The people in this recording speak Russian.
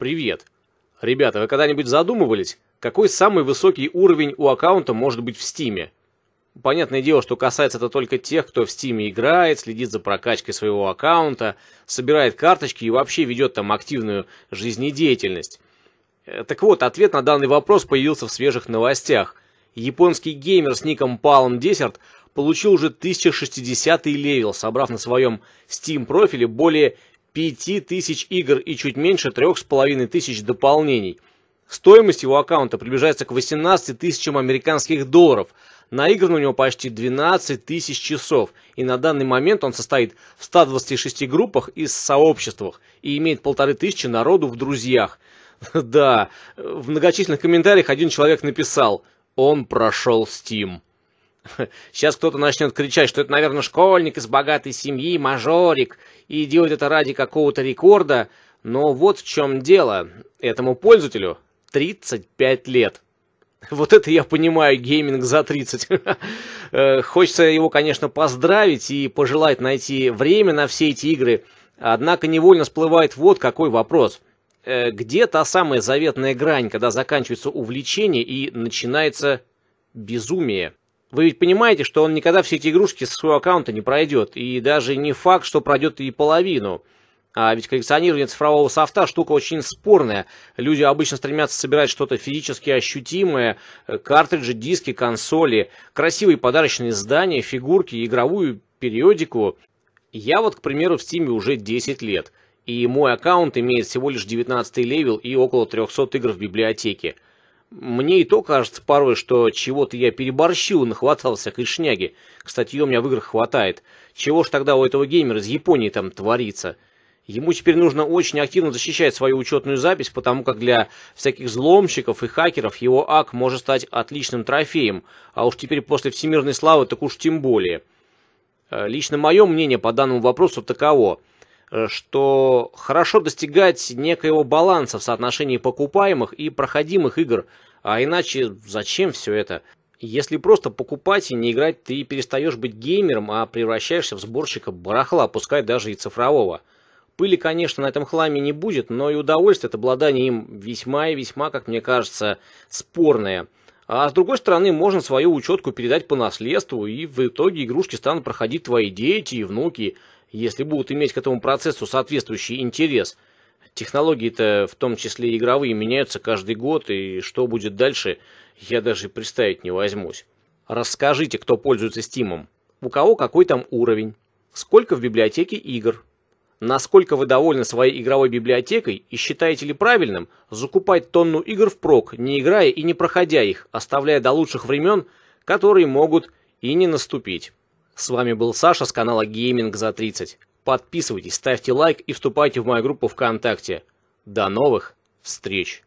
Привет. Ребята, вы когда-нибудь задумывались, какой самый высокий уровень у аккаунта может быть в Стиме? Понятное дело, что касается это только тех, кто в Стиме играет, следит за прокачкой своего аккаунта, собирает карточки и вообще ведет там активную жизнедеятельность. Э, так вот, ответ на данный вопрос появился в свежих новостях. Японский геймер с ником Palm Desert получил уже 1060 level, собрав на своем Steam профиле более 5000 игр и чуть меньше 3500 дополнений. Стоимость его аккаунта приближается к 18 тысячам американских долларов. Наиграно у него почти 12 тысяч часов, и на данный момент он состоит в 126 группах и сообществах, и имеет полторы тысячи народу в друзьях. Да, в многочисленных комментариях один человек написал «Он прошел Steam». Сейчас кто-то начнет кричать, что это, наверное, школьник из богатой семьи, мажорик, и делает это ради какого-то рекорда. Но вот в чем дело. Этому пользователю 35 лет. Вот это я понимаю, гейминг за 30. Э, хочется его, конечно, поздравить и пожелать найти время на все эти игры. Однако невольно всплывает вот какой вопрос. Э, где та самая заветная грань, когда заканчивается увлечение и начинается безумие? Вы ведь понимаете, что он никогда все эти игрушки со своего аккаунта не пройдет, и даже не факт, что пройдет и половину. А ведь коллекционирование цифрового софта штука очень спорная. Люди обычно стремятся собирать что-то физически ощутимое, картриджи, диски, консоли, красивые подарочные издания, фигурки, игровую периодику. Я вот, к примеру, в Steam уже 10 лет, и мой аккаунт имеет всего лишь 19 level и около 300 игр в библиотеке. Мне и то кажется порой, что чего-то я переборщил, нахватался всякой шняги. Кстати, ее у меня в играх хватает. Чего ж тогда у этого геймера из Японии там творится? Ему теперь нужно очень активно защищать свою учетную запись, потому как для всяких взломщиков и хакеров его ак может стать отличным трофеем, а уж теперь после всемирной славы так уж тем более. Э, лично мое мнение по данному вопросу таково. Э, что хорошо достигать некоего баланса в соотношении покупаемых и проходимых игр, а иначе зачем все это? Если просто покупать и не играть, ты перестаешь быть геймером, а превращаешься в сборщика барахла, пускай даже и цифрового. Пыли, конечно, на этом хламе не будет, но и удовольствие от обладания им весьма и весьма, как мне кажется, спорное. А с другой стороны, можно свою учетку передать по наследству, и в итоге игрушки станут проходить твои дети и внуки, если будут иметь к этому процессу соответствующий интерес. Технологии-то, в том числе игровые, меняются каждый год, и что будет дальше, я даже представить не возьмусь. Расскажите, кто пользуется Стимом. У кого какой там уровень? Сколько в библиотеке игр? Насколько вы довольны своей игровой библиотекой и считаете ли правильным закупать тонну игр впрок, не играя и не проходя их, оставляя до лучших времен, которые могут и не наступить? С вами был Саша с канала Gaming за 30. Подписывайтесь, ставьте лайк и вступайте в мою группу ВКонтакте. До новых встреч!